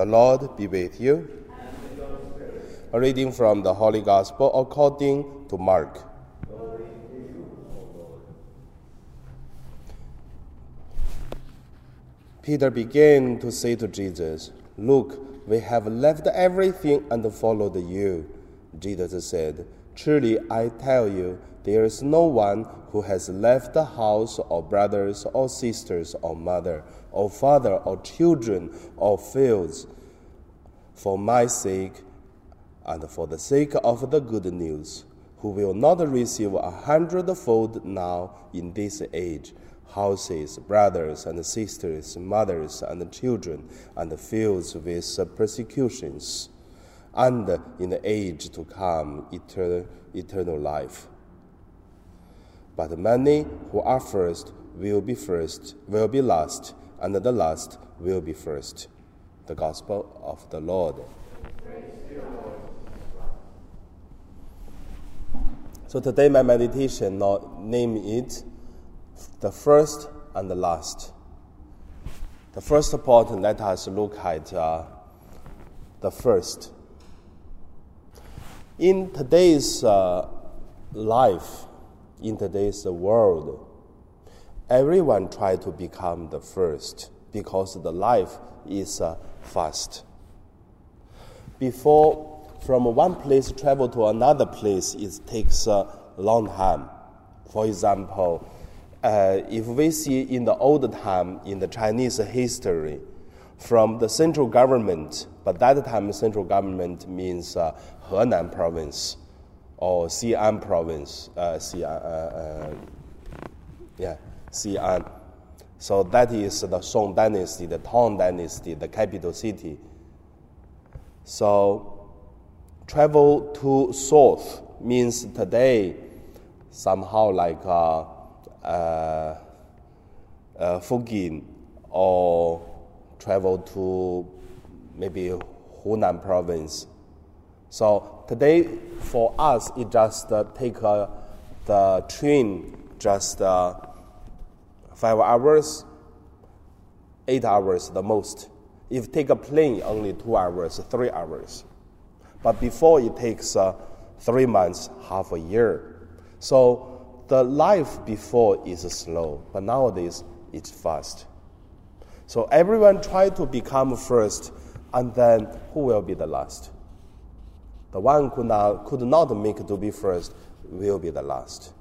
The Lord be with you. A reading from the Holy Gospel according to Mark. Peter began to say to Jesus, Look, we have left everything and followed you. Jesus said, Truly I tell you, there is no one who has left the house or brothers or sisters or mother or father or children or fields for my sake and for the sake of the good news, who will not receive a hundredfold now in this age houses, brothers and sisters, mothers and children, and fields with persecutions, and in the age to come eternal, eternal life. But many who are first will be first, will be last, and the last will be first. The Gospel of the Lord. So today my meditation now name it the first and the last. The first point, let us look at uh, the first. In today's uh, life, in today's world, everyone try to become the first because the life is uh, fast. Before from one place travel to another place, it takes a long time. For example, uh, if we see in the old time in the Chinese history, from the central government, but that time central government means uh, Henan province or Xi'an province, uh, Xi'an, uh, uh, yeah, Xi'an. So that is the Song dynasty, the Tang dynasty, the capital city. So travel to south means today somehow like uh, uh, uh, Fujian or travel to maybe Hunan province. So today for us, it just uh, take uh, the train just uh, five hours, eight hours the most. If take a plane, only two hours, three hours. But before it takes uh, three months, half a year. So the life before is slow, but nowadays it's fast. So everyone try to become first, and then who will be the last? The one could not, could not make to be first will be the last.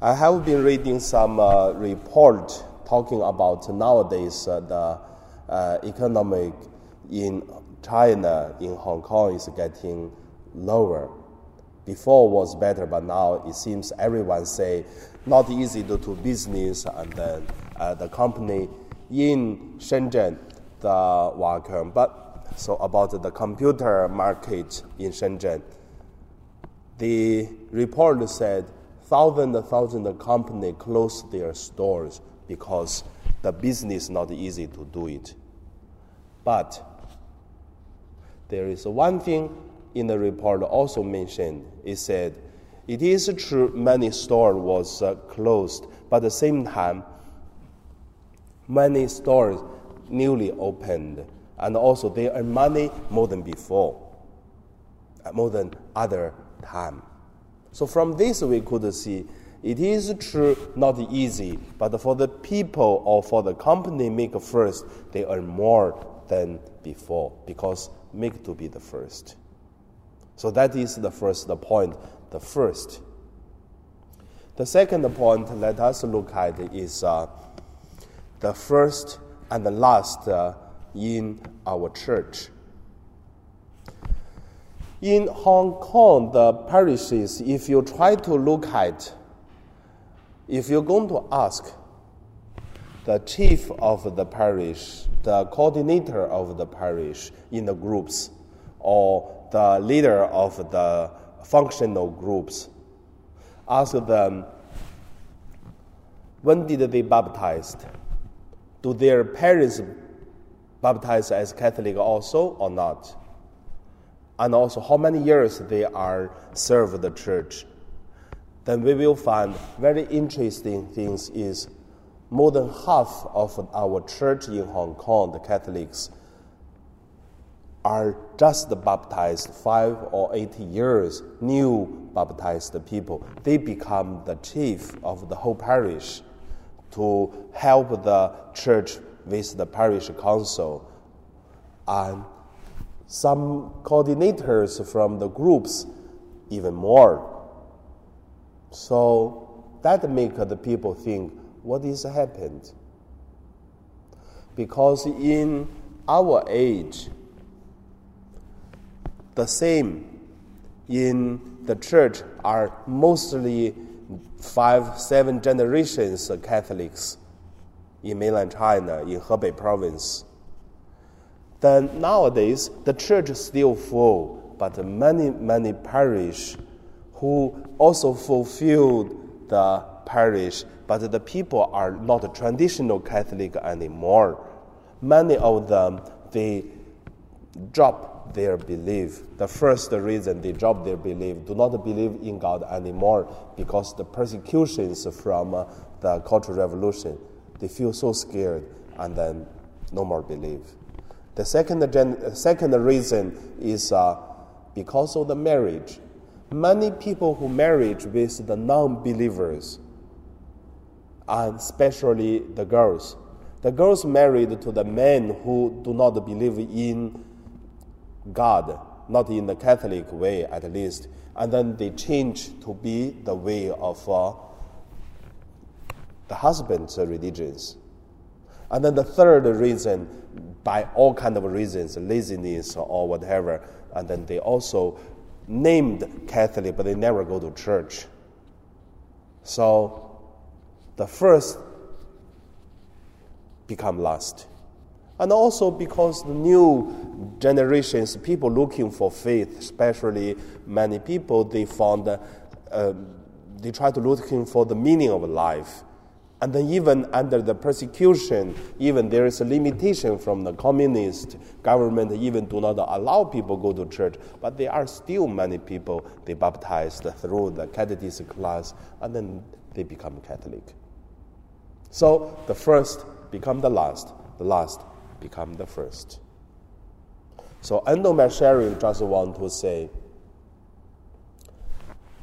I have been reading some uh, report talking about nowadays uh, the uh, economic in China, in Hong Kong is getting lower. Before was better, but now it seems everyone say not easy to do business, and then uh, the company in Shenzhen, the Wacom, but so about the computer market in Shenzhen, the report said thousand thousand company closed their stores because the business not easy to do it. But there is one thing in the report also mentioned. It said, it is true many stores was uh, closed, but at the same time, many stores newly opened, and also they earn money more than before, uh, more than other time. So from this we could see it is true not easy, but for the people or for the company make first, they earn more than before because make to be the first. So that is the first point, the first. The second point let us look at is uh, the first and the last uh, in our church. In Hong Kong, the parishes, if you try to look at, if you're going to ask the chief of the parish, the coordinator of the parish in the groups, or the leader of the functional groups, ask them, when did they baptized? Do their parents baptize as Catholic also or not? And also how many years they are served the church? Then we will find very interesting things is more than half of our church in Hong Kong, the Catholics, are just baptized five or eight years, new baptized people. They become the chief of the whole parish to help the church with the parish council. And some coordinators from the groups, even more. So that make the people think, what is happened? Because in our age, the same in the church are mostly five, seven generations of Catholics in mainland China, in Hebei province. Then nowadays, the church is still full, but many, many parish who also fulfilled the parish, but the people are not traditional Catholic anymore. Many of them, they drop their belief. The first reason they drop their belief, do not believe in God anymore because the persecutions from uh, the Cultural Revolution, they feel so scared and then no more believe. The second, gen- second reason is uh, because of the marriage. Many people who marry with the non-believers, and especially the girls, the girls married to the men who do not believe in God, not in the Catholic way at least, and then they change to be the way of uh, the husband's religions. And then the third reason, by all kind of reasons, laziness or whatever, and then they also named Catholic, but they never go to church. So the first become last. And also because the new generations, people looking for faith, especially many people, they found, uh, they try to looking for the meaning of life. And then even under the persecution, even there is a limitation from the communist government, even do not allow people go to church. But there are still many people they baptized through the catechism class, and then they become Catholic. So the first become the last, the last become the first. So end my sharing, just want to say,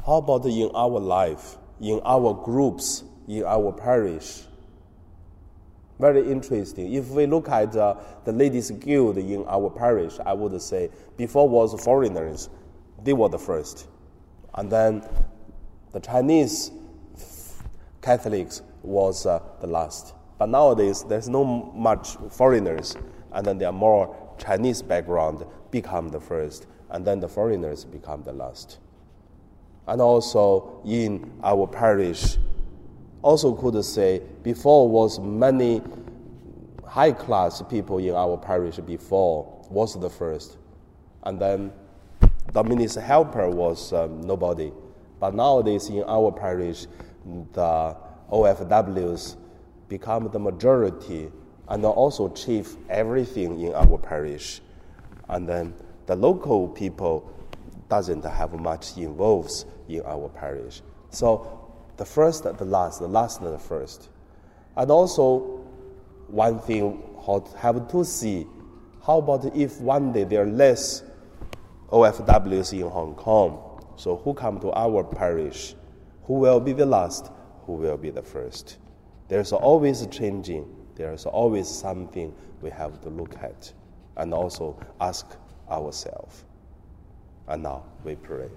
how about in our life, in our groups, in our parish? Very interesting. If we look at uh, the ladies' guild in our parish, I would say before was foreigners, they were the first, and then the Chinese Catholics was uh, the last. But nowadays, there's no much foreigners, and then there are more Chinese background become the first, and then the foreigners become the last. And also in our parish, also could say before was many high class people in our parish before was the first, and then domestic helper was um, nobody. But nowadays in our parish, the OFWs become the majority and also chief everything in our parish. And then the local people doesn't have much involved in our parish. So the first, and the last, the last, and the first. And also, one thing have to see, how about if one day there are less OFWs in Hong Kong? So who come to our parish? Who will be the last? Who will be the first? There's always changing. There's always something we have to look at and also ask ourselves. And now we pray.